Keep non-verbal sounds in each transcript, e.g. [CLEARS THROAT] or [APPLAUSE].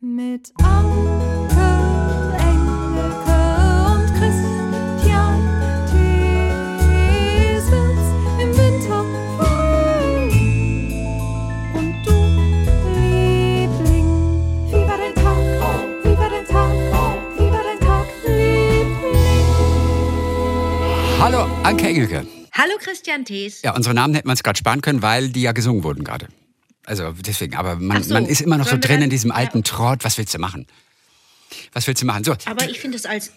Mit Anke, Engelke und Christian Thiesens im Winter Frühling. Und du, Liebling, wie war dein Tag? Wie war dein Tag? Wie war dein Tag, Liebling? Hallo, Anke Engelke. Hallo Christian Thees. Ja, unsere Namen hätten wir uns gerade sparen können, weil die ja gesungen wurden gerade. Also deswegen, aber man, so, man ist immer noch so drin in dann- diesem ja, alten okay. Trott. Was willst du machen? Was willst du machen? So, Aber ich finde das als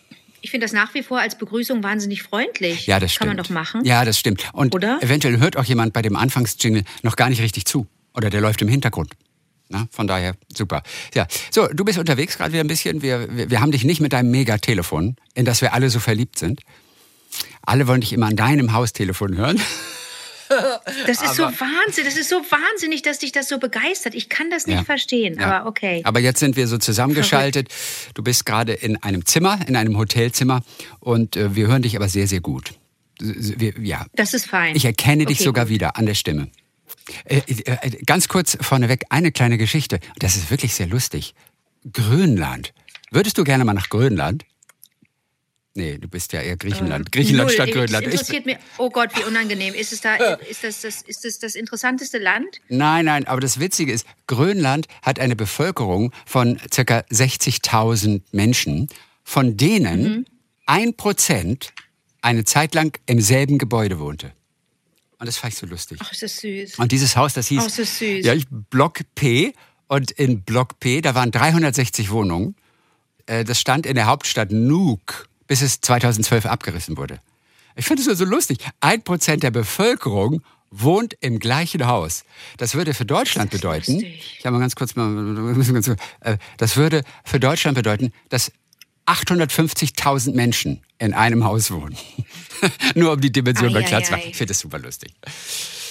ich finde das nach wie vor als Begrüßung wahnsinnig freundlich. ja, das stimmt. Kann man doch machen. Ja, das stimmt. Und Oder? eventuell hört auch jemand bei dem Anfangsjingle noch gar nicht richtig zu. Oder der läuft im Hintergrund. Na, von daher, super. Ja, so, du bist unterwegs gerade wieder ein bisschen. Wir, wir, wir haben dich nicht mit deinem Megatelefon, in das wir alle so verliebt sind. Alle wollen dich immer an deinem Haustelefon hören. [LAUGHS] Das ist so Wahnsinn. Das ist so wahnsinnig, dass dich das so begeistert. Ich kann das nicht Ja. verstehen. Ja. Aber okay. Aber jetzt sind wir so zusammengeschaltet. Du bist gerade in einem Zimmer, in einem Hotelzimmer und äh, wir hören dich aber sehr, sehr gut. Wir, ja, Das ist fein. ich erkenne dich Okay, sogar gut. wieder an der Stimme. Äh, äh, ganz kurz vorneweg eine kleine Geschichte. Das ist wirklich sehr lustig. Grönland. Würdest du gerne mal nach Grönland? Nee, du bist ja eher Griechenland. Griechenland Null. statt Grönland. Ich- interessiert mir. Oh Gott, wie unangenehm. Ist es da? Ist das das? Ist das das interessanteste Land? Nein, nein, aber das Witzige ist, Grönland hat eine Bevölkerung von ca. 60.000 Menschen, von denen ein Prozent eine Zeit lang im selben Gebäude wohnte. Und das fand ich so lustig. Ach, ist das süß. Und dieses Haus, das hieß Ach, so süß. Ja, ich- Block P. Und in Block P, da waren 360 Wohnungen. Äh, Das stand in der Hauptstadt Nuuk, bis es 2012 abgerissen wurde. Ich finde es so, so lustig. Ein Prozent der Bevölkerung wohnt im gleichen Haus. Das würde für Deutschland Das bedeuten, lustig. ich habe mal ganz kurz äh, das würde für Deutschland bedeuten, dass 850.000 Menschen in einem Haus wohnen. [LAUGHS] Nur um die Dimension mal klar zu machen. Ich finde das super lustig.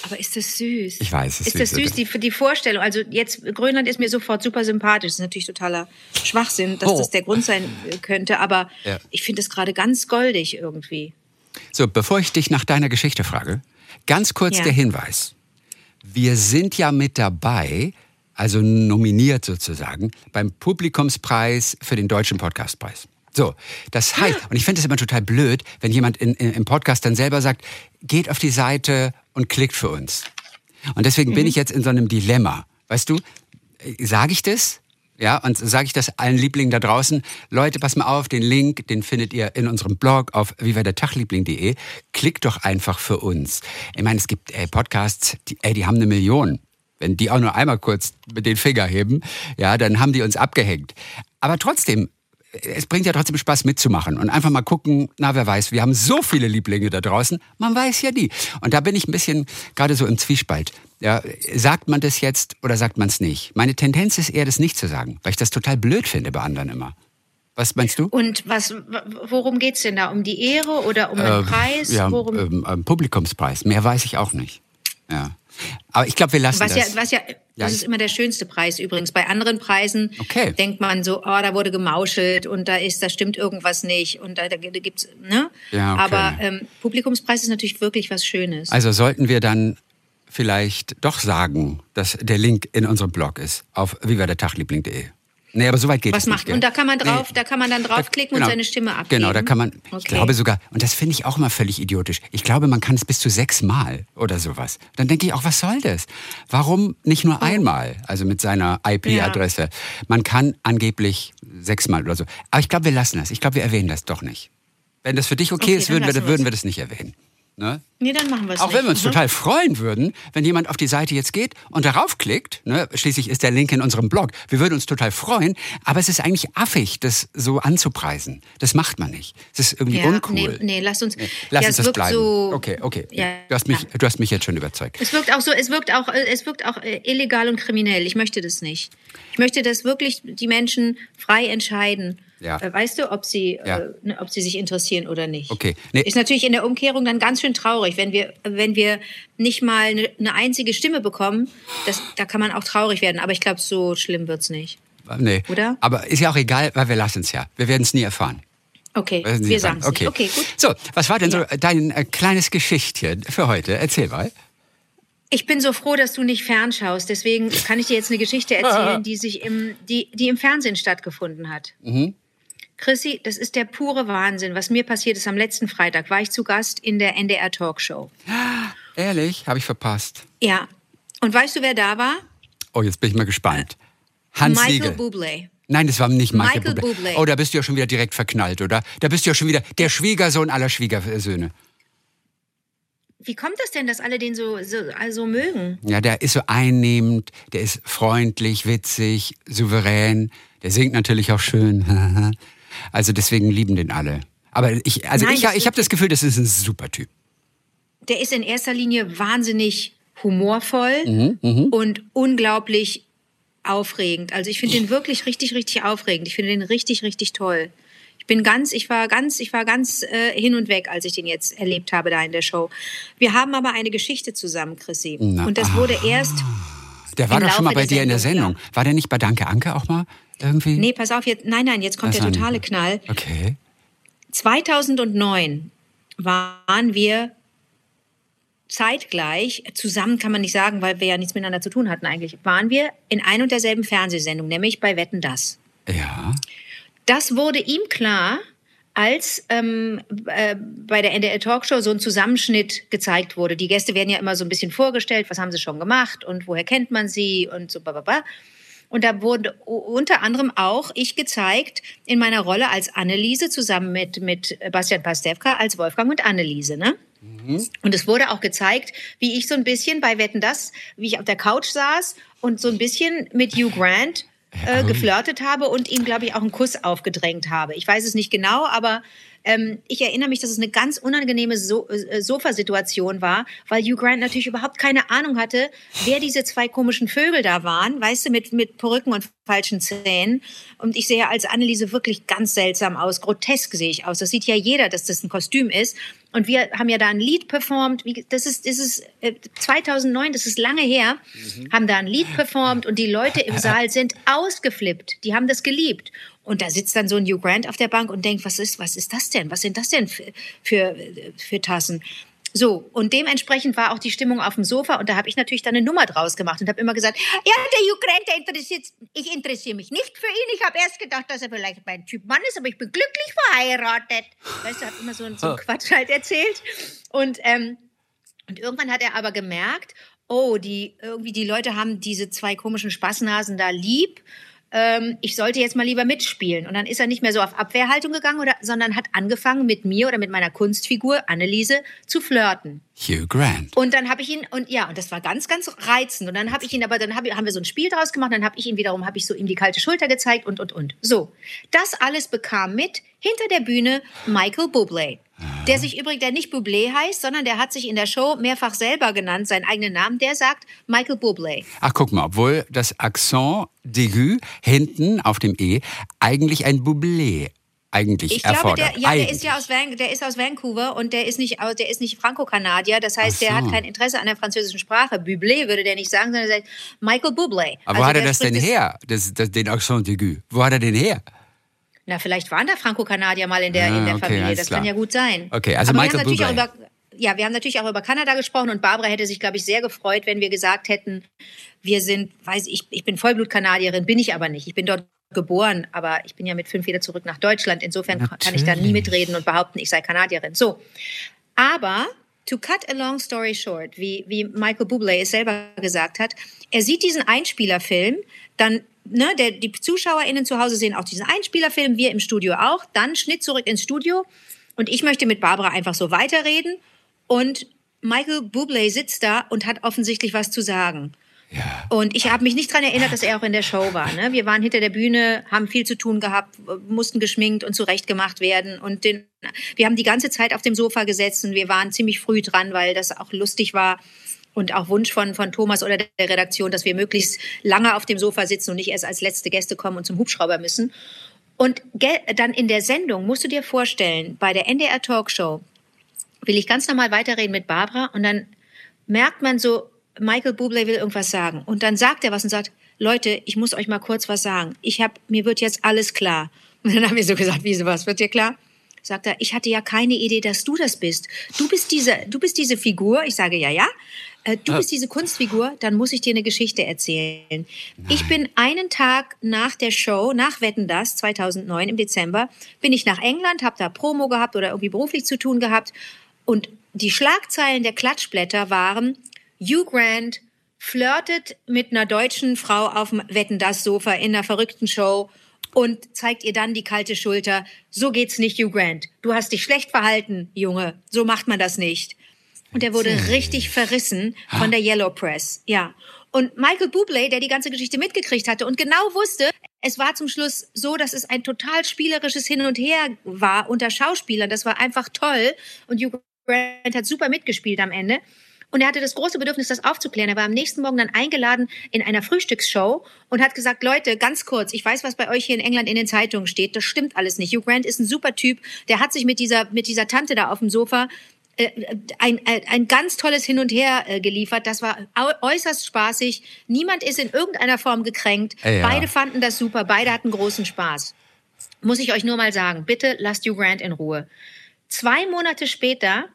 Aber ist das süß? Ich weiß, es ist ist das süß. süß, die, für die Vorstellung. Also jetzt, Grönland ist mir sofort super sympathisch. Das ist natürlich totaler Schwachsinn, dass Oh. das der Grund sein äh, könnte. Aber Ja. ich finde es gerade ganz goldig irgendwie. So, bevor ich dich nach deiner Geschichte frage, ganz kurz Ja. der Hinweis. Wir sind ja mit dabei, also nominiert sozusagen, beim Publikumspreis für den Deutschen Podcastpreis. So, das heißt, und ich finde es immer total blöd, wenn jemand in, in, im Podcast dann selber sagt, geht auf die Seite und klickt für uns. Und deswegen bin ich jetzt in so einem Dilemma. Weißt du, sage ich das? Ja, und sage ich das allen Lieblingen da draußen, Leute, pass mal auf, den Link, den findet ihr in unserem Blog auf wiewerdertagliebling.de. Klickt doch einfach für uns. Ich meine, es gibt ey, Podcasts, die, ey, die haben eine Million. Wenn die auch nur einmal kurz mit den Finger heben, ja, dann haben die uns abgehängt. Aber trotzdem, es bringt ja trotzdem Spaß mitzumachen und einfach mal gucken, na wer weiß, wir haben so viele Lieblinge da draußen, man weiß ja nie. Und da bin ich ein bisschen gerade so im Zwiespalt. Ja, sagt man das jetzt oder sagt man es nicht? Meine Tendenz ist eher, das nicht zu sagen, weil ich das total blöd finde bei anderen immer. Was meinst du? Und was, worum geht's denn da? Um die Ehre oder um einen Preis? Äh, Ja, worum, ähm, ähm, Publikumspreis. Mehr weiß ich auch nicht. Ja. Aber ich glaube, wir lassen was ja, das. was ja, Ja, das ist immer der schönste Preis übrigens. Bei anderen Preisen Okay. denkt man so, oh, da wurde gemauschelt und da ist, da stimmt irgendwas nicht und da, da gibt's, ne? Ja, okay. Aber ähm, Publikumspreis ist natürlich wirklich was Schönes. Also sollten wir dann vielleicht doch sagen, dass der Link in unserem Blog ist auf wiewerdertagliebling.de. Nee, aber so weit geht Was es nicht. macht gell? und da kann man drauf, Nee. da kann man dann draufklicken Genau. und seine Stimme abgeben. Genau, da kann man, ich Okay. glaube sogar, und das finde ich auch immer völlig idiotisch. Ich glaube, man kann es bis zu sechs Mal oder sowas. Dann denke ich auch, was soll das? Warum nicht Oh. nur einmal? Also mit seiner IP-Adresse. Man kann angeblich sechsmal oder so. Aber ich glaube, wir lassen das. Ich glaube, wir erwähnen das doch nicht. Wenn das für dich okay, Okay, ist, würden wir, würden wir das nicht erwähnen. Ne? Nee, dann machen wir es Auch nicht. wenn wir uns Mhm. total freuen würden, wenn jemand auf die Seite jetzt geht und darauf klickt, ne, schließlich ist der Link in unserem Blog, wir würden uns total freuen, aber es ist eigentlich affig, das so anzupreisen. Das macht man nicht. Es ist irgendwie Ja, uncool. nee, nee, lass uns- Lass ja, uns es das bleiben. so- okay, okay. Ja, du, hast mich, du hast mich jetzt schon überzeugt. Es wirkt auch so, es wirkt auch, äh, es wirkt auch äh, illegal und kriminell. Ich möchte das nicht. Ich möchte, dass wirklich die Menschen frei entscheiden. Ja. Äh, Weißt du, ob sie, Ja. äh, ne, ob sie sich interessieren oder nicht. Okay. Nee. Ist natürlich in der Umkehrung dann ganz schön traurig, wenn wir, wenn wir nicht mal eine, eine einzige Stimme bekommen. Das, da kann man auch traurig werden. Aber ich glaube, so schlimm wird's nicht. Nee. Oder? Aber ist ja auch egal, weil wir lassen es ja. Wir werden es nie erfahren. Okay, Sie wir sagen. es okay. Okay, gut. So, was war denn Ja. so dein äh, kleines Geschichtchen für heute? Erzähl mal. Ich bin so froh, dass du nicht fernschaust. Deswegen kann ich dir jetzt eine Geschichte erzählen, [LAUGHS] die sich im, die, die im Fernsehen stattgefunden hat. Chrissy, das ist der pure Wahnsinn. Was mir passiert ist, am letzten Freitag war ich zu Gast in der NDR Talkshow. Ehrlich? Habe ich verpasst. Ja. Und weißt du, wer da war? Oh, jetzt bin ich mal gespannt. Hans Michael Siegel. Bublé. Nein, das war nicht Michael, Michael Bublé. Bublé. Oh, da bist du ja schon wieder direkt verknallt, oder? Da bist du ja schon wieder der Schwiegersohn aller Schwiegersöhne. Wie kommt das denn, dass alle den so, so also mögen? Ja, der ist so einnehmend, der ist freundlich, witzig, souverän. Der singt natürlich auch schön. [LAUGHS] Also deswegen lieben den alle. Aber ich, also Nein, ich, ich habe das Gefühl, das ist ein super Typ. Der ist in erster Linie wahnsinnig humorvoll Mhm, und unglaublich aufregend. Also ich finde den wirklich richtig, richtig aufregend. Ich finde den richtig, richtig toll. Ich bin ganz, ich war ganz, ich war ganz äh, hin und weg, als ich den jetzt erlebt habe da in der Show. Wir haben aber eine Geschichte zusammen, Chrissy. Na, und das wurde erst, Der war doch schon mal bei dir in der Sendung, Sendung. War der nicht bei Danke Anke auch mal irgendwie? nee, pass auf, jetzt, nein, nein, jetzt kommt Das der totale Knall. Okay. 2009 waren wir zeitgleich, zusammen kann man nicht sagen, weil wir ja nichts miteinander zu tun hatten eigentlich, waren wir in ein und derselben Fernsehsendung, nämlich bei Wetten Das. Ja. Das wurde ihm klar, als ähm, äh, bei der NDR Talkshow so ein Zusammenschnitt gezeigt wurde. Die Gäste werden ja immer so ein bisschen vorgestellt, was haben sie schon gemacht und woher kennt man sie und so bababa. Und da wurde unter anderem auch ich gezeigt in meiner Rolle als Anneliese zusammen mit, mit Bastian Pastewka als Wolfgang und Anneliese. Ne? Und es wurde auch gezeigt, wie ich so ein bisschen bei Wetten das, wie ich auf der Couch saß und so ein bisschen mit Hugh Grant äh, geflirtet habe und ihm, glaube ich, auch einen Kuss aufgedrängt habe. Ich weiß es nicht genau, aber ähm, ich erinnere mich, dass es eine ganz unangenehme so äh, Sofasituation war, weil Hugh Grant natürlich überhaupt keine Ahnung hatte, wer diese zwei komischen Vögel da waren, weißt du, mit, mit Perücken und falschen Zähnen. Und ich sehe als Anneliese wirklich ganz seltsam aus, grotesk sehe ich aus. Das sieht ja jeder, dass das ein Kostüm ist. Und wir haben ja da ein Lied performt. Das ist, das ist äh, 2009, das ist lange her, haben da ein Lied performt und die Leute im [LAUGHS] Saal sind ausgeflippt. Die haben das geliebt. Und da sitzt dann so ein Hugh Grant auf der Bank und denkt, was ist, was ist das denn? Was sind das denn für, für, für Tassen? So, und dementsprechend war auch die Stimmung auf dem Sofa und da habe ich natürlich dann eine Nummer draus gemacht und habe immer gesagt, ja, der Grant, der interessiert, ich interessiere mich nicht für ihn. Ich habe erst gedacht, dass er vielleicht mein Typ Mann ist, aber ich bin glücklich verheiratet. Weißt du, habe immer so, einen- so einen Quatsch halt erzählt. Und, ähm, und irgendwann hat er aber gemerkt, oh, die, irgendwie die Leute haben diese zwei komischen Spaßnasen da lieb. Ähm, ich sollte jetzt mal lieber mitspielen. Und dann ist er nicht mehr so auf Abwehrhaltung gegangen, oder, sondern hat angefangen mit mir oder mit meiner Kunstfigur Anneliese zu flirten. Hugh Grant. Und dann habe ich ihn und ja, und das war ganz, ganz reizend. Und dann habe ich ihn, aber dann hab, haben wir so ein Spiel draus gemacht. Dann habe ich ihn wiederum, habe ich so ihm die kalte Schulter gezeigt und und und. So, das alles bekam mit hinter der Bühne Michael Bublé, der sich übrigens, der nicht Bublé heißt, sondern der hat sich in der Show mehrfach selber genannt, seinen eigenen Namen. Der sagt Michael Bublé. Ach, guck mal, obwohl das Accent d'aigu hinten auf dem E eigentlich ein Bublé eigentlich Ich glaube, erfordert. der, ja, der Eigentlich. ist ja aus, Van, der ist aus Vancouver und der ist nicht, der ist nicht Franco-Kanadier. Das heißt, Ach der so. hat kein Interesse an der französischen Sprache. Bublé würde der nicht sagen, sondern er sagt Michael Bublé. Aber wo Also hat er der das denn her? Das, das, den Accent d'aigu. Wo hat er den her? Na, vielleicht waren da Franco-Kanadier mal in der, in Ah, der okay, Familie. Das klar. kann ja gut sein. Okay, also Aber Michael wir haben natürlich über, ja, wir haben natürlich auch über Kanada gesprochen und Barbara hätte sich, glaube ich, sehr gefreut, wenn wir gesagt hätten, wir sind, weiß ich, ich bin Vollblut-Kanadierin, bin ich aber nicht. Ich bin dort geboren, aber ich bin ja mit fünf wieder zurück nach Deutschland. Insofern kann ich da nie Natürlich. mitreden und behaupten, ich sei Kanadierin. So. Aber to cut a long story short, wie, wie Michael Bublé es selber gesagt hat, er sieht diesen Einspielerfilm, dann, ne, der, die ZuschauerInnen zu Hause sehen auch diesen Einspielerfilm, wir im Studio auch, dann Schnitt zurück ins Studio und ich möchte mit Barbara einfach so weiterreden und Michael Bublé sitzt da und hat offensichtlich was zu sagen. Ja. Und ich habe mich nicht daran erinnert, dass er auch in der Show war. Ne? Wir waren hinter der Bühne, haben viel zu tun gehabt, mussten geschminkt und zurechtgemacht werden. Und den, wir haben die ganze Zeit auf dem Sofa gesessen. Wir waren ziemlich früh dran, weil das auch lustig war. Und auch Wunsch von, von Thomas oder der Redaktion, dass wir möglichst lange auf dem Sofa sitzen und nicht erst als letzte Gäste kommen und zum Hubschrauber müssen. Und dann in der Sendung, musst du dir vorstellen, bei der NDR Talkshow will ich ganz normal weiterreden mit Barbara und dann merkt man so, Michael Bublé will irgendwas sagen. Und dann sagt er was und sagt, Leute, ich muss euch mal kurz was sagen. Ich hab, mir wird jetzt alles klar. [LAUGHS] Und dann haben wir so gesagt, wieso was wird dir klar? Sagt er, ich hatte ja keine Idee, dass du das bist. Du bist diese, du bist diese Figur. Ich sage, ja, ja. Äh, du bist diese Kunstfigur, dann muss ich dir eine Geschichte erzählen. Ich bin einen Tag nach der Show, nach Wetten das 2009 im Dezember, bin ich nach England, habe da Promo gehabt oder irgendwie beruflich zu tun gehabt und die Schlagzeilen der Klatschblätter waren Hugh Grant flirtet mit einer deutschen Frau auf dem Wetten das Sofa in einer verrückten Show und zeigt ihr dann die kalte Schulter. So geht's nicht, Hugh Grant. Du hast dich schlecht verhalten, Junge. So macht man das nicht. Und er wurde richtig verrissen von der Yellow Press. Ja. Und Michael Bublé, der die ganze Geschichte mitgekriegt hatte und genau wusste, es war zum Schluss so, dass es ein total spielerisches Hin und Her war unter Schauspielern. Das war einfach toll. Und Hugh Grant hat super mitgespielt am Ende. Und er hatte das große Bedürfnis, das aufzuklären. Er war am nächsten Morgen dann eingeladen in einer Frühstücksshow und hat gesagt, Leute, ganz kurz, ich weiß, was bei euch hier in England in den Zeitungen steht. Das stimmt alles nicht. Hugh Grant ist ein super Typ. Der hat sich mit dieser, mit dieser Tante da auf dem Sofa ein, ein, ein ganz tolles Hin und Her äh, geliefert. Das war äußerst spaßig. Niemand ist in irgendeiner Form gekränkt. Ja. Beide fanden das super. Beide hatten großen Spaß. Muss ich euch nur mal sagen, bitte lasst Hugh Grant in Ruhe. Zwei Monate später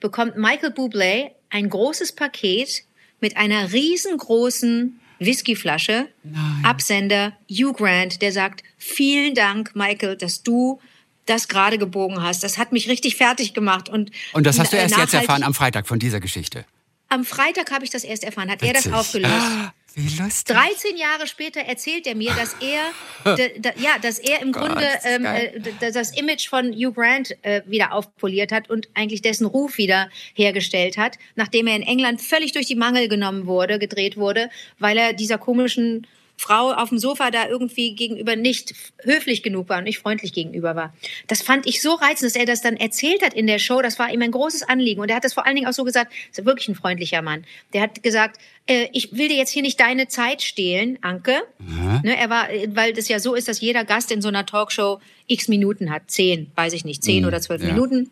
bekommt Michael Bublé ein großes Paket mit einer riesengroßen Whiskyflasche. Nein. Absender Hugh Grant, der sagt, vielen Dank, Michael, dass du das gerade gebogen hast. Das hat mich richtig fertig gemacht. Und, und das hast du erst jetzt erfahren am Freitag von dieser Geschichte. Am Freitag habe ich das erst erfahren, hat Witzig. er das aufgelöst. Ah, wie lustig. 13 Jahre später erzählt er mir, dass er, [LAUGHS] ja, dass er im Gott, Grunde ähm, äh, das Image von Hugh Grant äh, wieder aufpoliert hat und eigentlich dessen Ruf wieder hergestellt hat, nachdem er in England völlig durch die Mangel genommen wurde, gedreht wurde, weil er dieser komischen Frau auf dem Sofa da irgendwie gegenüber nicht höflich genug war und nicht freundlich gegenüber war. Das fand ich so reizend, dass er das dann erzählt hat in der Show. Das war ihm ein großes Anliegen. Und er hat das vor allen Dingen auch so gesagt, ist wirklich ein freundlicher Mann. Der hat gesagt, äh, ich will dir jetzt hier nicht deine Zeit stehlen, Anke. Mhm. Ne, er war, weil das ja so ist, dass jeder Gast in so einer Talkshow x Minuten hat. Zehn, weiß ich nicht, zehn mhm. oder zwölf ja. Minuten.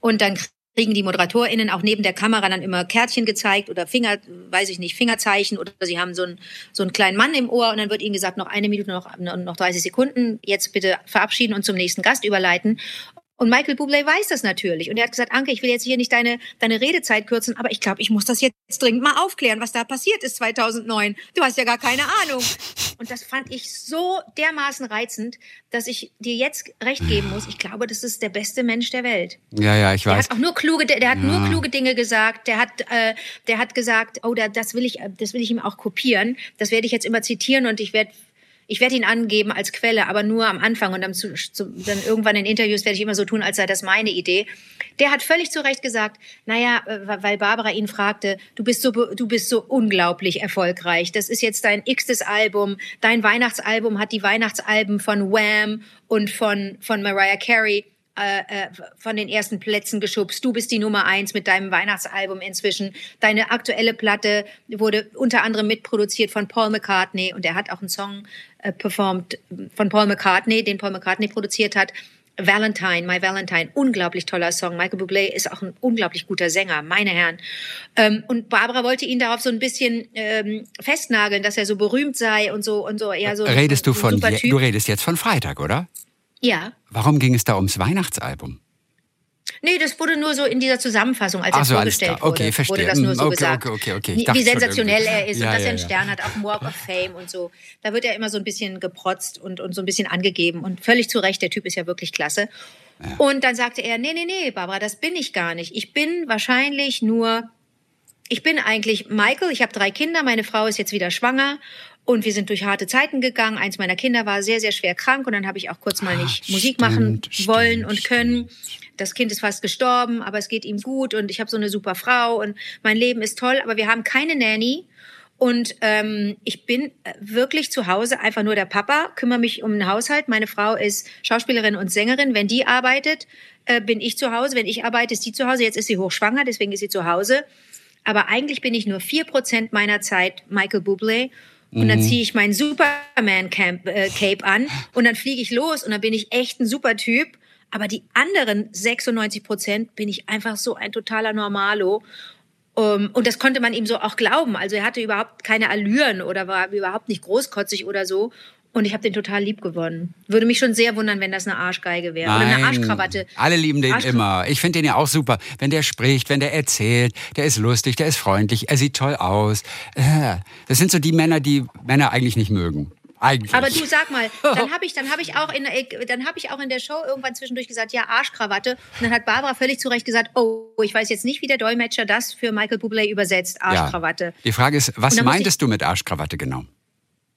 Und dann kriegen die ModeratorInnen auch neben der Kamera dann immer Kärtchen gezeigt oder Finger, weiß ich nicht, Fingerzeichen oder sie haben so einen, so einen kleinen Mann im Ohr und dann wird ihnen gesagt, noch eine Minute, noch, noch 30 Sekunden, jetzt bitte verabschieden und zum nächsten Gast überleiten. Und Michael Bublé weiß das natürlich. Und er hat gesagt, Anke, ich will jetzt hier nicht deine, deine Redezeit kürzen, aber ich glaube, ich muss das jetzt dringend mal aufklären, was da passiert ist 2009. Du hast ja gar keine Ahnung. Und das fand ich so dermaßen reizend, dass ich dir jetzt recht geben muss. Ich glaube, das ist der beste Mensch der Welt. Ja, ja, ich weiß. Der hat auch nur kluge, der, hat ja. nur kluge Dinge gesagt. Der hat, äh, der hat gesagt, oh, das will ich, das will ich ihm auch kopieren. Das werde ich jetzt immer zitieren und ich werde ich werde ihn angeben als Quelle, aber nur am Anfang und dann, zu, zu, dann irgendwann in Interviews werde ich immer so tun, als sei das meine Idee. Der hat völlig zu Recht gesagt, naja, äh, weil Barbara ihn fragte, du bist so, du bist so unglaublich erfolgreich. Das ist jetzt dein x-tes Album. Dein Weihnachtsalbum hat die Weihnachtsalben von Wham und von, von Mariah Carey äh, äh, von den ersten Plätzen geschubst. Du bist die Nummer eins mit deinem Weihnachtsalbum inzwischen. Deine aktuelle Platte wurde unter anderem mitproduziert von Paul McCartney und er hat auch einen Song äh, performt von Paul McCartney, den Paul McCartney produziert hat. Valentine, My Valentine, unglaublich toller Song. Michael Bublé ist auch ein unglaublich guter Sänger, meine Herren. Ähm, und Barbara wollte ihn darauf so ein bisschen ähm, festnageln, dass er so berühmt sei und so und so eher so. Redest du von, du redest jetzt von Freitag, oder? Ja. Warum ging es da ums Weihnachtsalbum? Nee, das wurde nur so in dieser Zusammenfassung, als Ach er so, vorgestellt wurde, okay, verstehe. wurde das nur so okay, gesagt. Okay, okay, okay. Wie sensationell er ist ja, und dass ja, er einen Stern hat auf dem Walk of Fame und so. Da wird er immer so ein bisschen geprotzt und, und so ein bisschen angegeben und völlig zu Recht, der Typ ist ja wirklich klasse. Ja. Und dann sagte er, nee, nee, nee, Barbara, das bin ich gar nicht. Ich bin wahrscheinlich nur, ich bin eigentlich Michael, ich habe drei Kinder, meine Frau ist jetzt wieder schwanger und wir sind durch harte Zeiten gegangen. Eins meiner Kinder war sehr, sehr schwer krank und dann habe ich auch kurz mal nicht Ach, Musik stimmt, machen wollen stimmt, und können. Das Kind ist fast gestorben, aber es geht ihm gut und ich habe so eine super Frau und mein Leben ist toll, aber wir haben keine Nanny. Und ähm, ich bin äh, wirklich zu Hause einfach nur der Papa, kümmere mich um den Haushalt. Meine Frau ist Schauspielerin und Sängerin. Wenn die arbeitet, äh, bin ich zu Hause. Wenn ich arbeite, ist sie zu Hause. Jetzt ist sie hochschwanger, deswegen ist sie zu Hause. Aber eigentlich bin ich nur vier Prozent meiner Zeit Michael Bublé und dann mhm. ziehe ich mein Superman-Cape äh, an und dann fliege ich los und dann bin ich echt ein super Typ. Aber die anderen 96 Prozent bin ich einfach so ein totaler Normalo. Und das konnte man ihm so auch glauben. Also er hatte überhaupt keine Allüren oder war überhaupt nicht großkotzig oder so. Und ich habe den total lieb gewonnen. Würde mich schon sehr wundern, wenn das eine Arschgeige wäre. Oder eine Arschkrawatte. Alle lieben den Arschkra- immer. Ich finde den ja auch super. Wenn der spricht, wenn der erzählt, der ist lustig, der ist freundlich, er sieht toll aus. Äh, Das sind so die Männer, die Männer eigentlich nicht mögen. Eigentlich. Aber du sag mal, [LAUGHS] dann habe ich, dann habe ich auch in, dann habe ich auch in der Show irgendwann zwischendurch gesagt, ja Arschkrawatte. Und dann hat Barbara völlig zu Recht gesagt, oh, ich weiß jetzt nicht, wie der Dolmetscher das für Michael Bublé übersetzt, Arschkrawatte. Ja. Die Frage ist, was meintest du mit Arschkrawatte genau?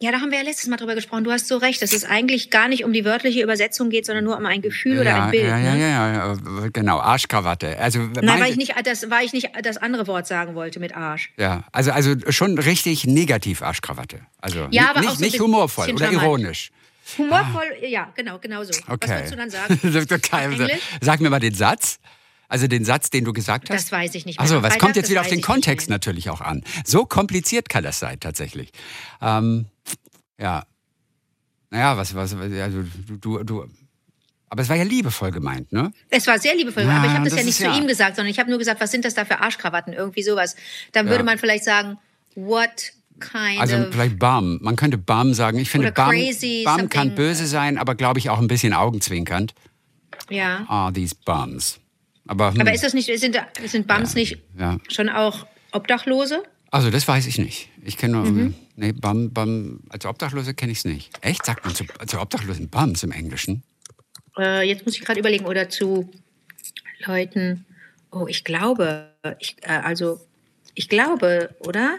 Ja, da haben wir ja letztes Mal drüber gesprochen. Du hast so recht, dass es eigentlich gar nicht um die wörtliche Übersetzung geht, sondern nur um ein Gefühl oder ja, ein Bild. ja, ja, ne? ja, ja, ja, genau, Arschkrawatte. Also Nein, weil ich nicht das, weil ich nicht das andere Wort sagen wollte mit Arsch. Ja, also, also schon richtig negativ Arschkrawatte. Also Ja, nicht, aber nicht, so nicht humorvoll oder ironisch. Humorvoll, ja, genau, genau so. Was Okay. wolltest du dann sagen? [LAUGHS] Sag mir mal den Satz. Also den Satz, den du gesagt hast. Das weiß ich nicht mehr. Also, was kommt jetzt wieder auf den Kontext natürlich auch an. So kompliziert kann das sein, tatsächlich. Ähm, ja. Naja, was, was, also du, du, du, aber es war ja liebevoll gemeint, ne? Es war sehr liebevoll, Ja, aber ich habe das, das ja nicht zu ja- ihm gesagt, sondern ich habe nur gesagt, was sind das da für Arschkrawatten? Irgendwie sowas. Dann Ja. würde man vielleicht sagen, what kind Also of. vielleicht Bum. Man könnte Bum sagen. Ich finde, Bum, crazy, Bum kann böse sein, aber glaube ich auch ein bisschen augenzwinkernd. Ja. Ah, these Bums. Aber, hm, Aber ist das nicht, sind, sind Bums nicht ja. schon auch Obdachlose? Also das weiß ich nicht. Ich kenne nur, Mhm. nee, Bum, Bum, als Obdachlose kenne ich es nicht. Echt? Sagt man zu, zu Obdachlosen Bums im Englischen? Äh, jetzt muss ich gerade überlegen, oder zu Leuten. Oh, ich glaube, ich, äh, also, ich glaube, oder?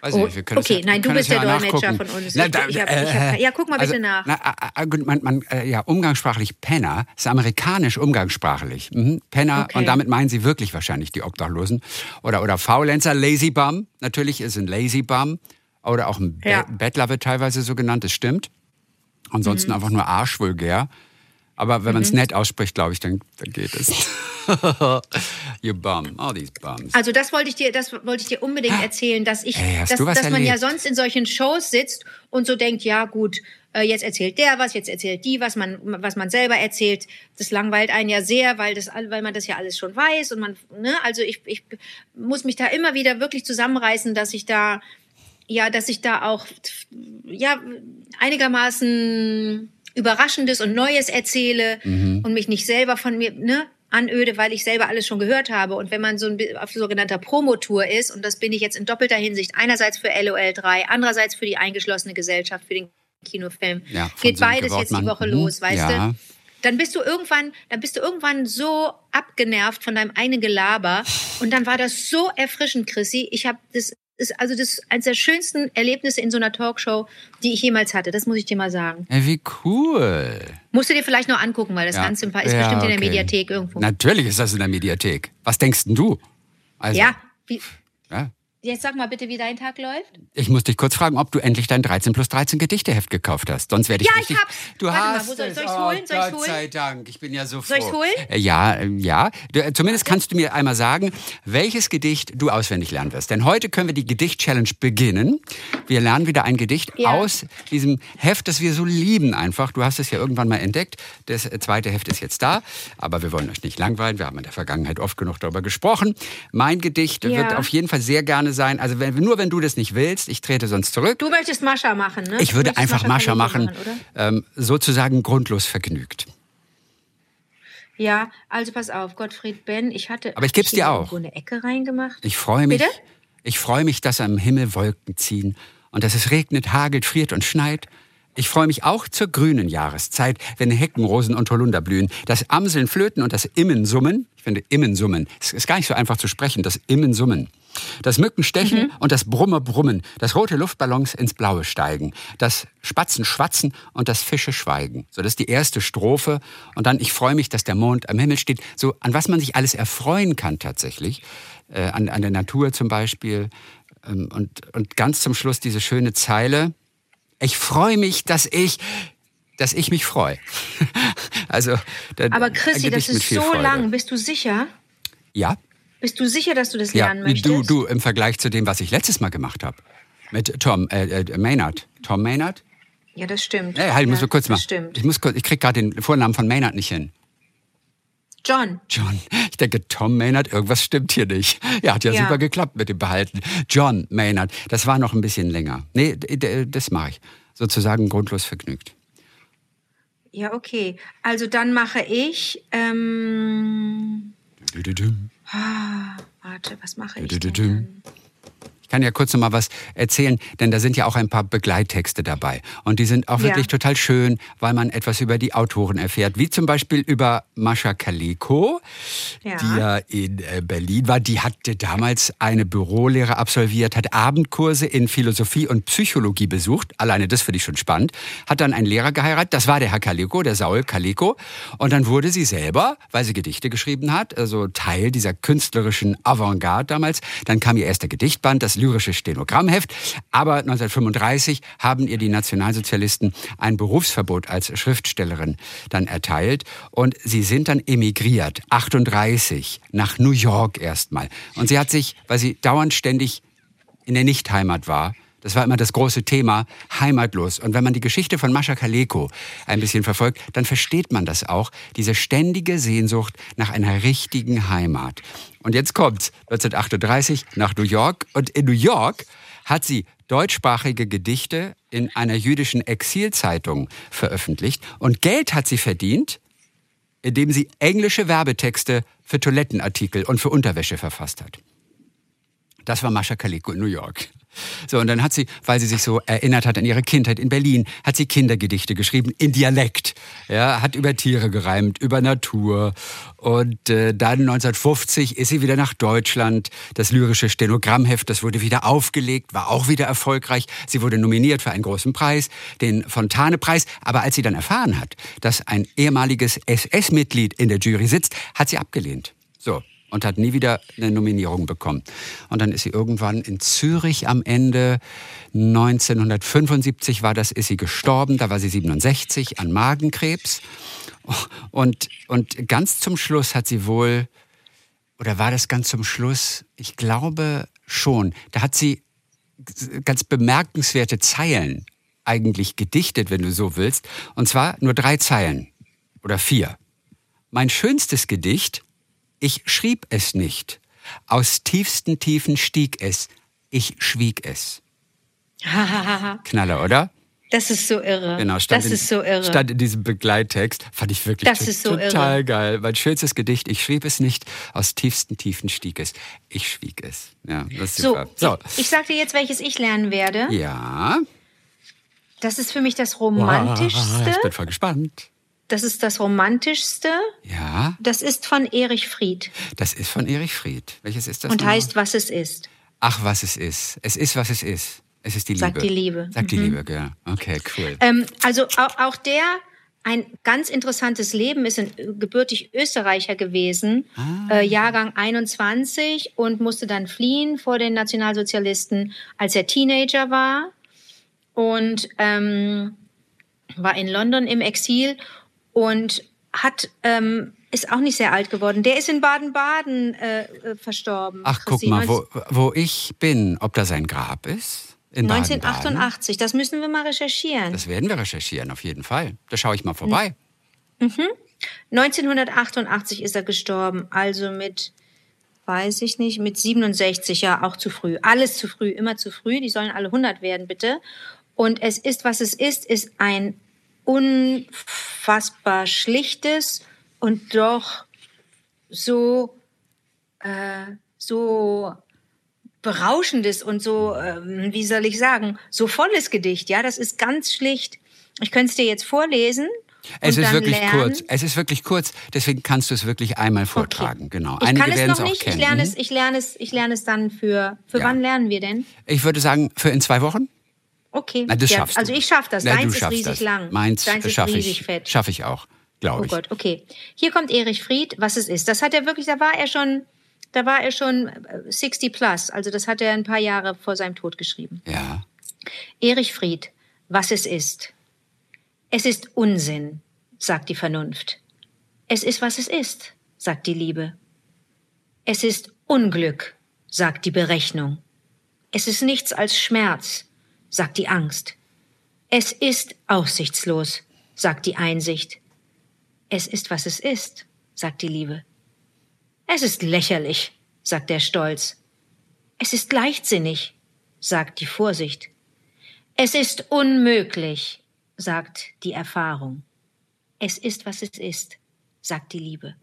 Weiß Oh, nicht, wir können okay, ja, nein, du bist das ja der Dolmetscher von uns. Na, Ich- da, ich hab- äh, ich hab- ja, guck mal bitte nach. Na, äh, äh, man, man, ja, umgangssprachlich Penner ist amerikanisch umgangssprachlich. Mhm. Penner, Okay. und damit meinen sie wirklich wahrscheinlich die Obdachlosen. Oder, oder Faulenzer, Lazy Bum. Natürlich ist ein Lazy Bum. Oder auch ein Ja. Bettler wird teilweise so genannt, das stimmt. Ansonsten Mhm. einfach nur Arschvulgär. Aber wenn man es nett ausspricht, glaube ich, dann, dann geht es. [LAUGHS] you bum, all these bums. Also das wollte ich dir, das wollte ich dir unbedingt erzählen, dass ich, Ey, hast dass, dass man ja sonst in solchen Shows sitzt und so denkt, ja gut, äh, jetzt erzählt der was, jetzt erzählt die was, man, was man selber erzählt. Das langweilt einen ja sehr, weil das, weil man das ja alles schon weiß und man, ne, also ich, ich muss mich da immer wieder wirklich zusammenreißen, dass ich da, ja, dass ich da auch, ja, einigermaßen Überraschendes und Neues erzähle Mhm. und mich nicht selber von mir, ne, anöde, weil ich selber alles schon gehört habe. Und wenn man so ein, auf sogenannter Promotour ist, und das bin ich jetzt in doppelter Hinsicht, einerseits für LOL 3, andererseits für die eingeschlossene Gesellschaft, für den Kinofilm, Ja, geht Sönke beides jetzt die Wortmann. Woche Mhm. los, weißt Ja. du? Dann bist du irgendwann, dann bist du irgendwann so abgenervt von deinem eigenen Gelaber. Und dann war das so erfrischend, Chrissy. Ich habe das ist also das eines der schönsten Erlebnisse in so einer Talkshow, die ich jemals hatte. Das muss ich dir mal sagen. Ey, wie cool. Musst du dir vielleicht noch angucken, weil das Ja. ganz ist bestimmt Ja, in der okay. Mediathek irgendwo. Natürlich ist das in der Mediathek. Was denkst denn du? Also, ja, wie, ja. Jetzt sag mal bitte, wie dein Tag läuft. Ich muss dich kurz fragen, ob du endlich dein 13 plus 13 Gedichteheft gekauft hast. Sonst werde ich Ja, ich richtig... hab's. Du Warte mal, hast wo soll- es. soll ich's oh, holen? Soll ich's Gott holen? sei Dank. Ich bin ja so froh. Soll ich's holen? Äh, Ja, äh, ja. Du, äh, zumindest kannst du mir einmal sagen, welches Gedicht du auswendig lernen wirst. Denn heute können wir die Gedicht-Challenge beginnen. Wir lernen wieder ein Gedicht Ja. aus diesem Heft, das wir so lieben einfach. Du hast es ja irgendwann mal entdeckt. Das zweite Heft ist jetzt da. Aber wir wollen euch nicht langweilen. Wir haben in der Vergangenheit oft genug darüber gesprochen. Mein Gedicht Ja. wird auf jeden Fall sehr gerne sein. Also wenn, nur wenn du das nicht willst, ich trete sonst zurück. Du möchtest Mascha machen, ne? Ich würde einfach Mascha machen, oder? ähm, sozusagen grundlos vergnügt. Ja, also pass auf, Gottfried Ben, ich hatte. Aber ich geb's dir auch. eine Ecke reingemacht. Ich freue mich. Bitte? Ich freue mich, dass am Himmel Wolken ziehen und dass es regnet, hagelt, friert und schneit. Ich freue mich auch zur grünen Jahreszeit, wenn Heckenrosen und Holunder blühen, das Amseln flöten und das Immen summen. Ich finde Immen summen. Es ist gar nicht so einfach zu sprechen, das Immen summen. Das Mücken stechen und das Brummer brummen, das rote Luftballons ins Blaue steigen, das Spatzen schwatzen und das Fische schweigen. So, das ist die erste Strophe. Und dann, ich freue mich, dass der Mond am Himmel steht. So, an was man sich alles erfreuen kann tatsächlich. Äh, an, an der Natur zum Beispiel. Ähm, und, und ganz zum Schluss diese schöne Zeile. Ich freue mich, dass ich, dass ich mich freue. [LAUGHS] also, da- Aber Chrissy, das ist so Freude. lang. Bist du sicher? Ja, Bist du sicher, dass du das ja. lernen möchtest? Du, du, im Vergleich zu dem, was ich letztes Mal gemacht habe. Mit Tom äh, äh, Maynard. Tom Maynard? Ja, das stimmt. Nee, halt, ich muss ja, so kurz mal. Das stimmt. Ich, muss kurz, ich krieg gerade den Vornamen von Maynard nicht hin. John. John. Ich denke, Tom Maynard, irgendwas stimmt hier nicht. Ja, hat ja, Ja. super geklappt mit dem Behalten. John Maynard. Das war noch ein bisschen länger. Nee, das mache ich. sozusagen grundlos vergnügt. Ja, okay. Also dann mache ich. Ähm, Dü-dü-düm. ah, warte, was mache ich? Denn kann ja kurz noch mal was erzählen, denn da sind ja auch ein paar Begleittexte dabei. Und die sind auch Ja. wirklich total schön, weil man etwas über die Autoren erfährt. Wie zum Beispiel über Mascha Kaleko, Ja. die ja in äh, Berlin war. Die hatte damals eine Bürolehre absolviert, hat Abendkurse in Philosophie und Psychologie besucht. Alleine das finde ich schon spannend. Hat dann einen Lehrer geheiratet, das war der Herr Kaleko, der Saul Kaleko. Und dann wurde sie selber, weil sie Gedichte geschrieben hat, also Teil dieser künstlerischen Avantgarde damals. Dann kam ihr erster Gedichtband, das lyrische Stenogrammheft. Aber 1935 haben ihr die Nationalsozialisten ein Berufsverbot als Schriftstellerin dann erteilt. Und sie sind dann emigriert, 38, nach New York erstmal. Und sie hat sich, weil sie dauernd ständig in der Nichtheimat war. Das war immer das große Thema, heimatlos. Und wenn man die Geschichte von Mascha Kaleko ein bisschen verfolgt, dann versteht man das auch, diese ständige Sehnsucht nach einer richtigen Heimat. Und jetzt kommt's, 1938 nach New York. Und in New York hat sie deutschsprachige Gedichte in einer jüdischen Exilzeitung veröffentlicht. Und Geld hat sie verdient, indem sie englische Werbetexte für Toilettenartikel und für Unterwäsche verfasst hat. Das war Mascha Kaleko in New York. So, und dann hat sie, weil sie sich so erinnert hat an ihre Kindheit in Berlin, hat sie Kindergedichte geschrieben in Dialekt. Ja, hat über Tiere gereimt, über Natur. Und äh, dann 1950 ist sie wieder nach Deutschland. Das lyrische Stenogrammheft, das wurde wieder aufgelegt, war auch wieder erfolgreich. Sie wurde nominiert für einen großen Preis, den Fontane-Preis. Aber als sie dann erfahren hat, dass ein ehemaliges SS-Mitglied in der Jury sitzt, hat sie abgelehnt. So, und hat nie wieder eine Nominierung bekommen. Und dann ist sie irgendwann in Zürich am Ende, 1975 war das, ist sie gestorben, da war sie 67 an Magenkrebs. Und, und ganz zum Schluss hat sie wohl, oder war das ganz zum Schluss? Ich glaube schon. Da hat sie ganz bemerkenswerte Zeilen eigentlich gedichtet, wenn du so willst. Und zwar nur drei Zeilen oder vier. Mein schönstes Gedicht, ich schrieb es nicht. Aus tiefsten Tiefen stieg es. Ich schwieg es. [LAUGHS] Knaller, oder? Das ist so irre. Genau, stand, das in, ist so irre. stand in diesem Begleittext. Fand ich wirklich Das ist so total irre. geil. Mein schönstes Gedicht, ich schrieb es nicht, aus tiefsten Tiefen stieg es. Ich schwieg es. Ja, das ist so, super. So. Ich, ich sag dir jetzt, welches ich lernen werde. Ja. Das ist für mich das Wow, romantischste. ich bin voll gespannt. Das ist das romantischste. Ja, Das ist von Erich Fried das ist von Erich Fried. Welches ist das? und heißt, was es ist. Ach, was es ist. Es ist, was es ist. Es ist die Liebe. Sagt die Liebe. Sagt die Liebe, ja. Okay, cool. Ähm, also auch, auch der ein ganz interessantes Leben ist ein gebürtig Österreicher gewesen, Ah. äh, Jahrgang 21 und musste dann fliehen vor den Nationalsozialisten, als er Teenager war und ähm, war in London im Exil und hat ähm, ist auch nicht sehr alt geworden. Der ist in Baden-Baden äh, äh, verstorben. Ach, guck mal, wo, wo ich bin, ob da sein Grab ist? In Baden-Baden? 1988. Das müssen wir mal recherchieren. Das werden wir recherchieren, auf jeden Fall. Da schaue ich mal vorbei. 1988 ist er gestorben, also mit, weiß ich nicht, mit 67, ja, auch zu früh. Alles zu früh, immer zu früh. Die sollen alle 100 werden, bitte. Und es ist, was es ist, ist ein unfassbar schlichtes und doch so, äh, so berauschendes und so, ähm, wie soll ich sagen, so volles Gedicht. Ja, das ist ganz schlicht. Ich könnte es dir jetzt vorlesen. Es ist wirklich lernen. kurz. Es ist wirklich kurz, deswegen kannst du es wirklich einmal vortragen. Genau. Ich Einige kann es noch nicht. Ich lerne Mhm. es, ich lerne es, ich lerne es dann für. Für Ja. wann lernen wir denn? Ich würde sagen, für in zwei Wochen? Okay. Na, das ja, schaffst also du. ich schaffe das. Na, Deins ist riesig das. lang. Meins Deins ist schaffe riesig ich, fett. Schaffe ich auch, glaube Oh ich. Gott, okay. Hier kommt Erich Fried, was es ist. Das hat er wirklich, da war er schon, da war er schon äh, 60 plus. Also das hat er ein paar Jahre vor seinem Tod geschrieben. Ja. Erich Fried, was es ist. Es ist Unsinn, sagt die Vernunft. Es ist, was es ist, sagt die Liebe. Es ist Unglück, sagt die Berechnung. Es ist nichts als Schmerz, sagt die Angst. Es ist aussichtslos, sagt die Einsicht. Es ist, was es ist, sagt die Liebe. Es ist lächerlich, sagt der Stolz. Es ist leichtsinnig, sagt die Vorsicht. Es ist unmöglich, sagt die Erfahrung. Es ist, was es ist, sagt die Liebe.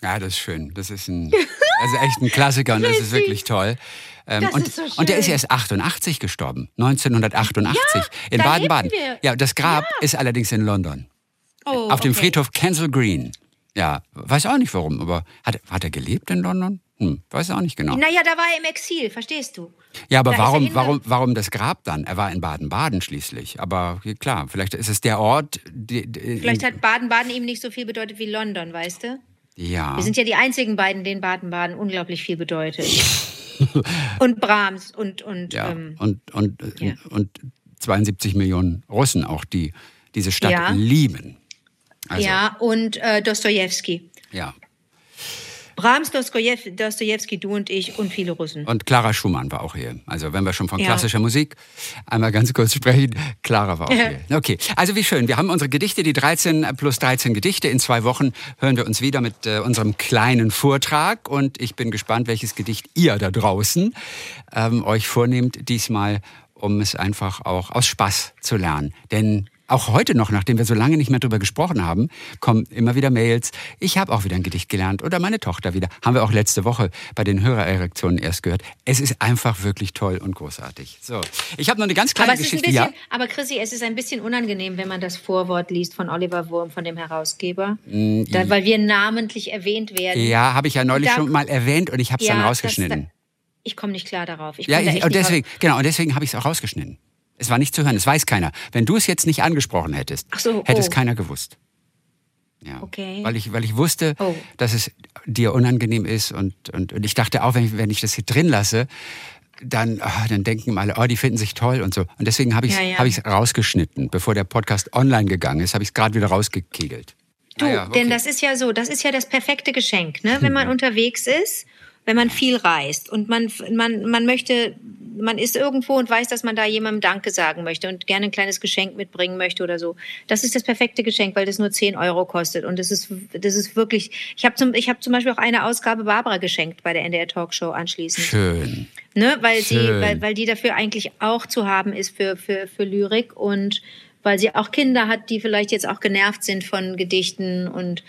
Ja, das ist schön. Das ist ein, [LAUGHS] also echt ein Klassiker und das ist wirklich toll. Ähm, und, so und der ist erst 88 gestorben, 1988 Ja, in Baden-Baden. Ja, das Grab ist allerdings in London. Oh, auf dem okay. Friedhof Kensal Green. Ja, weiß auch nicht warum, aber hat, hat er gelebt in London? Hm, weiß auch nicht genau. Naja, da war er im Exil, verstehst du? Ja, aber Da er warum, warum, warum das Grab dann? Er war in Baden-Baden schließlich. Aber klar, vielleicht ist es der Ort. Die, die, Vielleicht hat Baden-Baden ihm nicht so viel bedeutet wie London, weißt du? Ja. Wir sind ja die einzigen beiden, denen Baden-Baden unglaublich viel bedeutet. [LAUGHS] und Brahms und, und ja. ähm, und, und, ja. und 72 Millionen Russen auch, die diese Stadt Ja. lieben. Also, ja, und äh, Dostojewski. ja. Brahms, Dostojewski, du und ich und viele Russen. Und Clara Schumann war auch hier. Also wenn wir schon von Ja. klassischer Musik einmal ganz kurz sprechen, Clara war auch hier. Okay, also wie schön. Wir haben unsere Gedichte, die 13 plus 13 Gedichte. In zwei Wochen hören wir uns wieder mit äh, unserem kleinen Vortrag. Und ich bin gespannt, welches Gedicht ihr da draußen ähm, euch vornehmt diesmal, um es einfach auch aus Spaß zu lernen. Denn auch heute noch, nachdem wir so lange nicht mehr drüber gesprochen haben, kommen immer wieder Mails. Ich habe auch wieder ein Gedicht gelernt oder meine Tochter wieder. Haben wir auch letzte Woche bei den Hörererektionen erst gehört. Es ist einfach wirklich toll und großartig. So, ich habe noch eine ganz kleine Aber Geschichte. bisschen, aber Chrissy, es ist ein bisschen unangenehm, wenn man das Vorwort liest von Oliver Wurm, von dem Herausgeber, da, weil wir namentlich erwähnt werden. ja, ja habe ich ja neulich Da- schon mal erwähnt und ich habe es Ja, dann das- rausgeschnitten. Ich komme nicht klar darauf. Ich Ja, ich, und deswegen, genau, und deswegen habe ich es auch rausgeschnitten. Es war nicht zu hören, es weiß keiner. Wenn du es jetzt nicht angesprochen hättest, so, hätte es oh. keiner gewusst. Ja. Okay. Weil ich, weil ich wusste, Oh. dass es dir unangenehm ist und, und, und ich dachte auch, wenn ich, wenn ich das hier drin lasse, dann, ah, dann denken alle, oh, die finden sich toll und so. Und deswegen habe ich es Ja, ja. hab rausgeschnitten. Bevor der Podcast online gegangen ist, habe ich es gerade wieder rausgekegelt. Du, Ah ja, denn okay. das ist ja so, das ist ja das perfekte Geschenk, ne? [LAUGHS] Wenn man unterwegs ist, wenn man viel reist und man, man, man möchte, man ist irgendwo und weiß, dass man da jemandem Danke sagen möchte und gerne ein kleines Geschenk mitbringen möchte oder so. Das ist das perfekte Geschenk, weil das nur 10 Euro kostet. Und das ist, das ist wirklich, ich habe zum, ich hab zum Beispiel auch eine Ausgabe Barbara geschenkt bei der NDR Talkshow anschließend. Schön. ne, weil Schön. weil, weil die dafür eigentlich auch zu haben ist für, für, für Lyrik und weil sie auch Kinder hat, die vielleicht jetzt auch genervt sind von Gedichten und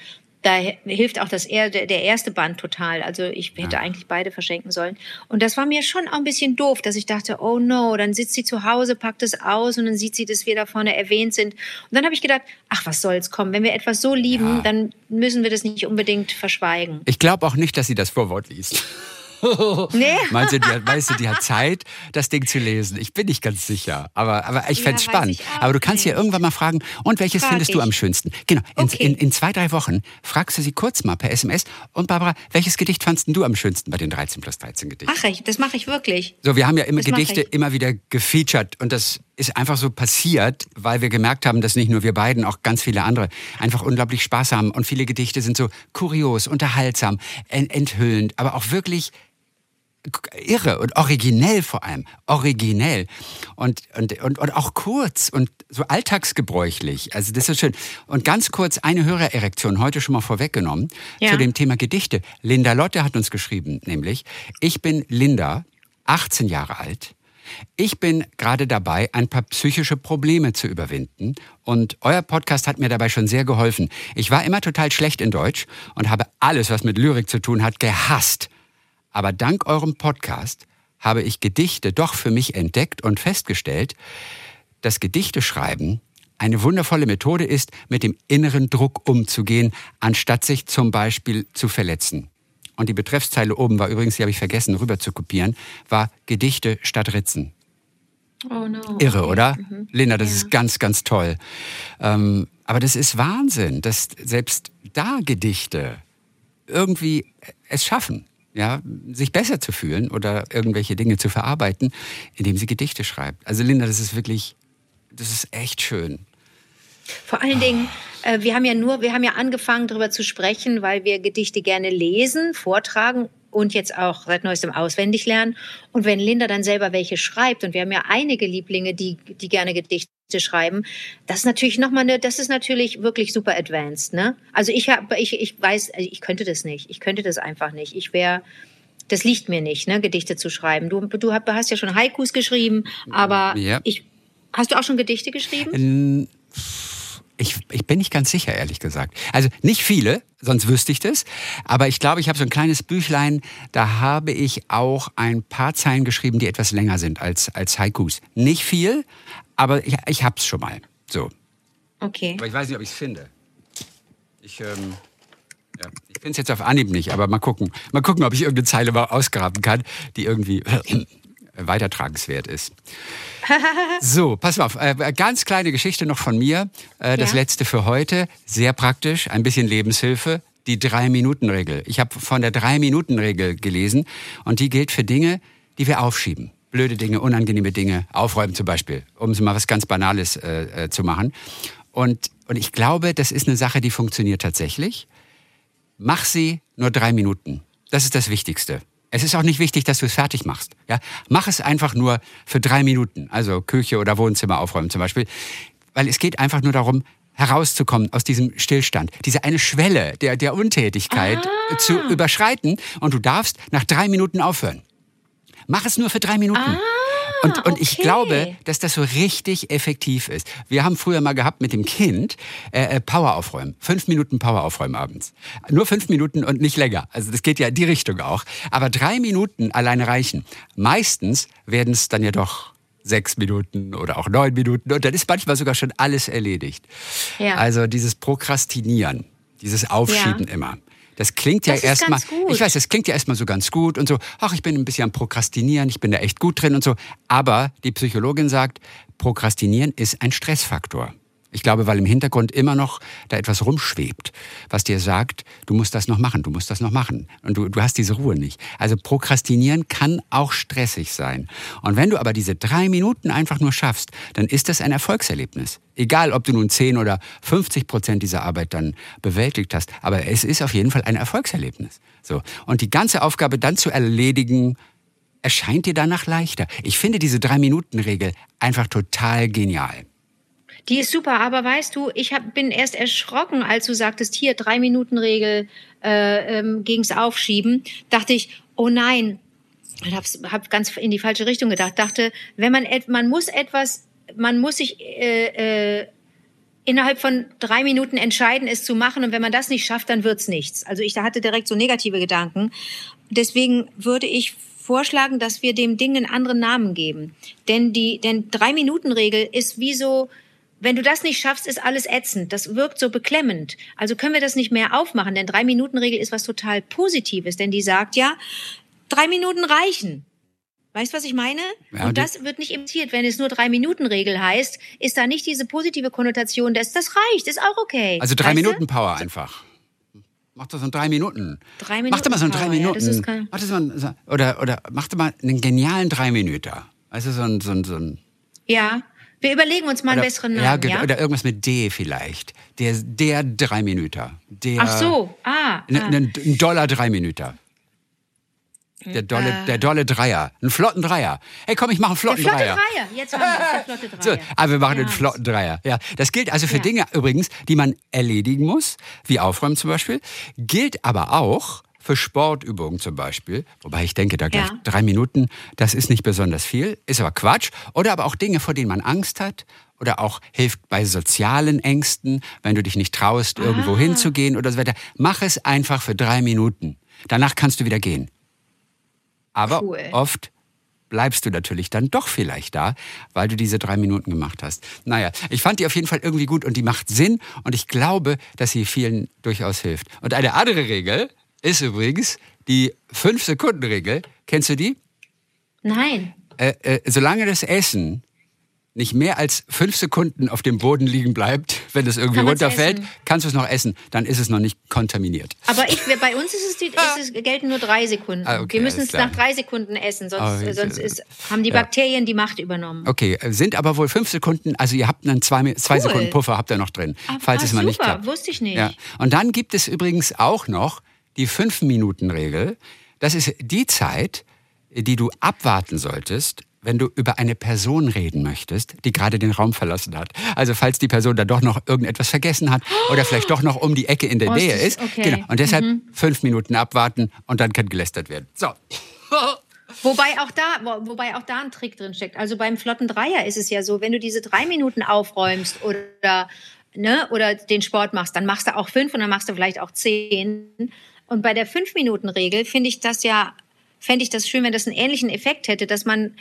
da hilft auch das er, der, erste Band total. Also ich hätte eigentlich beide verschenken sollen. Und das war mir schon auch ein bisschen doof, dass ich dachte, oh no, dann sitzt sie zu Hause, packt es aus und dann sieht sie, dass wir da vorne erwähnt sind. Und dann habe ich gedacht, ach, was soll's kommen. Wenn wir etwas so lieben, Ja. dann müssen wir das nicht unbedingt verschweigen. Ich glaube auch nicht, dass sie das Vorwort liest. [LAUGHS] Nee? Meinst du, die hat, weißt du, die hat [LAUGHS] Zeit, das Ding zu lesen? Ich bin nicht ganz sicher. Aber, aber ich Ja, fände weiß spannend. Aber du kannst nicht. irgendwann mal fragen, und welches Frag findest du ich. am schönsten? Genau, in, Okay. in, in zwei, drei Wochen fragst du sie kurz mal per SMS. Und Barbara, welches Gedicht fandst denn du am schönsten bei den 13 plus 13 Gedichten? Mach ich, das mache ich wirklich. So, wir haben ja immer Das Gedichte ich. immer wieder gefeatured und das ist einfach so passiert, weil wir gemerkt haben, dass nicht nur wir beiden, auch ganz viele andere einfach unglaublich Spaß haben und viele Gedichte sind so kurios, unterhaltsam, en enthüllend, aber auch wirklich irre und originell vor allem, originell und, und, und, und auch kurz und so alltagsgebräuchlich. Also das ist schön. Und ganz kurz eine Hörererektion heute schon mal vorweggenommen Ja. zu dem Thema Gedichte. Linda Lotte hat uns geschrieben, nämlich, ich bin Linda, 18 Jahre alt. Ich bin gerade dabei, ein paar psychische Probleme zu überwinden und euer Podcast hat mir dabei schon sehr geholfen. Ich war immer total schlecht in Deutsch und habe alles, was mit Lyrik zu tun hat, gehasst. Aber dank eurem Podcast habe ich Gedichte doch für mich entdeckt und festgestellt, dass Gedichteschreiben eine wundervolle Methode ist, mit dem inneren Druck umzugehen, anstatt sich zum Beispiel zu verletzen. Und die Betreffszeile oben war übrigens, die habe ich vergessen rüber zu kopieren, war Gedichte statt Ritzen. Oh no. Irre, oder? Linda, das Ja. ist ganz, ganz toll. Ähm, aber das ist Wahnsinn, dass selbst da Gedichte irgendwie es schaffen, ja, sich besser zu fühlen oder irgendwelche Dinge zu verarbeiten, indem sie Gedichte schreibt. Also Linda, das ist wirklich, das ist echt schön. Vor allen Dingen, äh, wir haben ja nur, wir haben ja angefangen darüber zu sprechen, weil wir Gedichte gerne lesen, vortragen und jetzt auch seit neuestem auswendig lernen. Und wenn Linda dann selber welche schreibt, und wir haben ja einige Lieblinge, die, die gerne Gedichte schreiben, das ist natürlich noch mal eine, das ist natürlich wirklich super advanced, ne? Also ich habe, ich, ich weiß, ich könnte das nicht. Ich könnte das einfach nicht. Ich wäre, das liegt mir nicht, ne, Gedichte zu schreiben. Du, du hast ja schon Haikus geschrieben, aber Ja. ich, hast du auch schon Gedichte geschrieben? Ich, ich bin nicht ganz sicher, ehrlich gesagt. Also nicht viele, sonst wüsste ich das. Aber ich glaube, ich habe so ein kleines Büchlein, da habe ich auch ein paar Zeilen geschrieben, die etwas länger sind als, als Haikus. Nicht viel, aber ich, ich hab's schon mal. So. Okay. Aber ich weiß nicht, ob ich es finde. Ich, ähm, ja, ich finde es jetzt auf Anhieb nicht, aber mal gucken. Mal gucken, ob ich irgendeine Zeile mal ausgraben kann, die irgendwie [CLEARS THROAT] äh, weitertragenswert ist. [LAUGHS] So, pass mal auf. Äh, ganz kleine Geschichte noch von mir. Äh, das Ja. letzte für heute. Sehr praktisch, ein bisschen Lebenshilfe. Die Drei-Minuten-Regel. Ich habe von der Drei-Minuten-Regel gelesen und die gilt für Dinge, die wir aufschieben. Blöde Dinge, unangenehme Dinge, aufräumen zum Beispiel, um mal was ganz Banales äh, äh, zu machen. Und, und ich glaube, das ist eine Sache, die funktioniert tatsächlich. Mach sie nur drei Minuten. Das ist das Wichtigste. Es ist auch nicht wichtig, dass du es fertig machst. Ja? Mach es einfach nur für drei Minuten. Also Küche oder Wohnzimmer aufräumen zum Beispiel. Weil es geht einfach nur darum, herauszukommen aus diesem Stillstand. Diese eine Schwelle der, der Untätigkeit Ah. zu überschreiten. Und du darfst nach drei Minuten aufhören. Mach es nur für drei Minuten. und, und ich okay. glaube, dass das so richtig effektiv ist. Wir haben früher mal gehabt mit dem Kind äh, äh, Power aufräumen. Fünf Minuten Power aufräumen abends. Nur fünf Minuten und nicht länger. Also das geht ja in die Richtung auch. Aber drei Minuten alleine reichen. Meistens werden es dann ja doch sechs Minuten oder auch neun Minuten. Und dann ist manchmal sogar schon alles erledigt. Ja. Also dieses Prokrastinieren, dieses Aufschieben Ja. immer. Das klingt ja erstmal, ich weiß, das klingt ja erstmal so ganz gut und so, ach, ich bin ein bisschen am Prokrastinieren, ich bin da echt gut drin und so. Aber die Psychologin sagt, Prokrastinieren ist ein Stressfaktor. Ich glaube, weil im Hintergrund immer noch da etwas rumschwebt, was dir sagt, du musst das noch machen, du musst das noch machen. Und du, du hast diese Ruhe nicht. Also Prokrastinieren kann auch stressig sein. Und wenn du aber diese drei Minuten einfach nur schaffst, dann ist das ein Erfolgserlebnis. Egal, ob du nun 10 oder 50 Prozent dieser Arbeit dann bewältigt hast. Aber es ist auf jeden Fall ein Erfolgserlebnis. So. Und die ganze Aufgabe dann zu erledigen, erscheint dir danach leichter. Ich finde diese Drei-Minuten-Regel einfach total genial. Die ist super, aber weißt du, ich hab, bin erst erschrocken, als du sagtest, hier, drei Minuten Regel äh, ähm, gegens Aufschieben. Dachte ich, oh nein, und hab's, hab ganz in die falsche Richtung gedacht. Dachte, wenn man, man muss etwas, man muss sich äh, äh, innerhalb von drei Minuten entscheiden, es zu machen. Und wenn man das nicht schafft, dann wird's nichts. Also ich da hatte direkt so negative Gedanken. Deswegen würde ich vorschlagen, dass wir dem Ding einen anderen Namen geben. Denn die, denn drei Minuten Regel ist wie so, wenn du das nicht schaffst, ist alles ätzend. Das wirkt so beklemmend. Also können wir das nicht mehr aufmachen, denn drei Minuten Regel ist was total Positives, denn die sagt ja, drei Minuten reichen. Weißt du, was ich meine? Ja, und das wird nicht imitiert. Wenn es nur drei Minuten Regel heißt, ist da nicht diese positive Konnotation, dass das reicht, ist auch okay. Also drei Weißt? Minuten Power einfach. Mach doch so ein drei Minuten. Drei Mach doch mal so Minuten drei Power, ja, das Minuten. kein- mach das mal, oder, oder mach doch mal einen genialen drei Minüter. Also so ein, so ein, so ein Ja, wir überlegen uns mal einen oder, besseren ja, Namen, ge- ja? oder irgendwas mit D vielleicht. Der, der drei Minüter. Der, Ach so, ah. Ein, ah. ein, ein Dollar drei Minüter. Der dolle, Äh. der dolle Dreier. Einen flotten Dreier. Hey, komm, ich mache einen Der flotten flotte Dreier. Dreier. Jetzt haben wir der [LAUGHS] flotte So, Dreier. aber wir machen Ja. einen flotten Dreier. Ja, das gilt also für Ja. Dinge übrigens, die man erledigen muss, wie Aufräumen zum Beispiel, gilt aber auch für Sportübungen zum Beispiel. Wobei ich denke, da gleich Ja. drei Minuten, das ist nicht besonders viel, ist aber Quatsch. Oder aber auch Dinge, vor denen man Angst hat. Oder auch hilft bei sozialen Ängsten, wenn du dich nicht traust, irgendwo Ah. hinzugehen oder so weiter. Mach es einfach für drei Minuten. Danach kannst du wieder gehen. Aber Cool. oft bleibst du natürlich dann doch vielleicht da, weil du diese drei Minuten gemacht hast. Naja, ich fand die auf jeden Fall irgendwie gut und die macht Sinn und ich glaube, dass sie vielen durchaus hilft. Und eine andere Regel ist übrigens die Fünf-Sekunden-Regel. Kennst du die? Nein. Äh, äh, solange das Essen nicht mehr als fünf Sekunden auf dem Boden liegen bleibt, wenn es irgendwie Kann runterfällt, essen. kannst du es noch essen. Dann ist es noch nicht kontaminiert. Aber ich, bei uns ist es, die, [LAUGHS] ist es gelten nur drei Sekunden. Ah, okay, wir müssen es klar. nach drei Sekunden essen, sonst, Ah, okay. sonst ist, haben die Ja. Bakterien die Macht übernommen. Okay, sind aber wohl fünf Sekunden, also ihr habt einen zwei, zwei Cool. Sekunden Puffer, habt ihr noch drin, Ah, falls ah, es mal nicht super, klappt. wusste ich nicht. Ja. Und dann gibt es übrigens auch noch die Fünf-Minuten-Regel. Das ist die Zeit, die du abwarten solltest, wenn du über eine Person reden möchtest, die gerade den Raum verlassen hat. Also falls die Person dann doch noch irgendetwas vergessen hat oder vielleicht doch noch um die Ecke in der Oh, Nähe ist- okay. Genau. Und deshalb fünf Minuten abwarten und dann kann gelästert werden. So. [LAUGHS] Wobei auch da, wo- wobei auch da ein Trick drin steckt. Also beim flotten Dreier ist es ja so, wenn du diese drei Minuten aufräumst oder, ne, oder den Sport machst, dann machst du auch fünf und dann machst du vielleicht auch zehn. Und bei der Fünf-Minuten-Regel finde ich das ja, fände ich das schön, wenn das einen ähnlichen Effekt hätte, dass man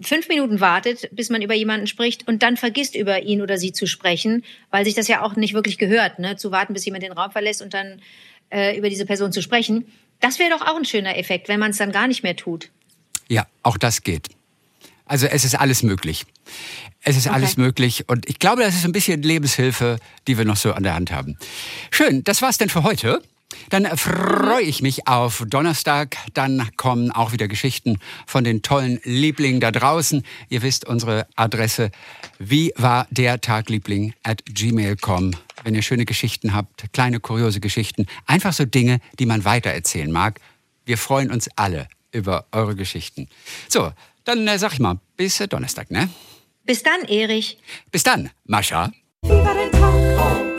fünf Minuten wartet, bis man über jemanden spricht und dann vergisst, über ihn oder sie zu sprechen, weil sich das ja auch nicht wirklich gehört, ne? zu warten, bis jemand den Raum verlässt und dann äh, über diese Person zu sprechen. Das wäre doch auch ein schöner Effekt, wenn man es dann gar nicht mehr tut. Ja, auch das geht. Also es ist alles möglich. Es ist alles möglich und ich glaube, das ist ein bisschen Lebenshilfe, die wir noch so an der Hand haben. Schön, das war's denn für heute. Dann freue ich mich auf Donnerstag. Dann kommen auch wieder Geschichten von den tollen Lieblingen da draußen. Ihr wisst unsere Adresse. Wie war der Tagliebling at gmail.com. Wenn ihr schöne Geschichten habt, kleine kuriose Geschichten, einfach so Dinge, die man weitererzählen mag. Wir freuen uns alle über eure Geschichten. So, dann äh, sag ich mal, bis äh, Donnerstag, ne? Bis dann, Erich. Bis dann, Mascha. Wie war dein Tag?